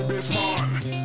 to be smart.